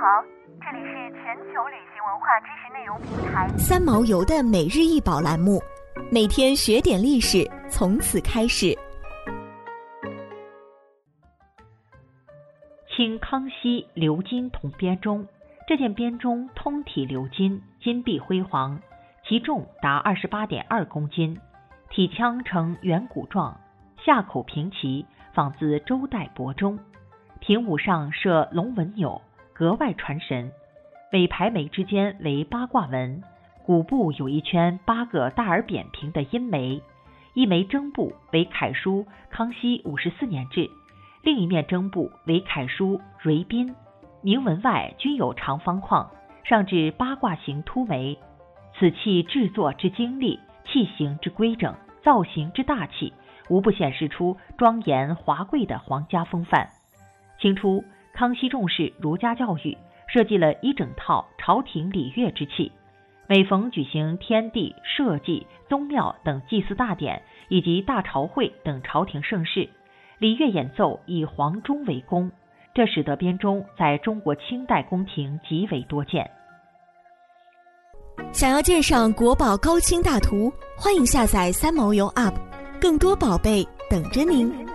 好，这里是全球旅行文化知识内容平台三毛游的每日一宝栏目，每天学点历史，从此开始。清康熙鎏金铜编钟，这件编钟通体鎏金，金碧辉煌，其重达二十八点二公斤，体腔呈圆鼓状，下口平齐，仿自周代帛钟。平五上设龙纹钮，格外传神。尾排眉之间为八卦纹，骨部有一圈八个大而扁平的阴眉，一枚针部为楷书“康熙五十四年制”，另一面针部为楷书“瑞宾”。铭文外均有长方框，上至八卦形凸眉。此器制作之精丽，器形之规整，造型之大气，无不显示出庄严华贵的皇家风范。清初，康熙重视儒家教育，设计了一整套朝廷礼乐之器。每逢举行天地、社稷、宗庙等祭祀大典，以及大朝会等朝廷盛事，礼乐演奏以黄钟为宫，这使得编钟在中国清代宫廷极为多见。想要鉴赏国宝高清大图，欢迎下载三毛游 App，更多宝贝等着您。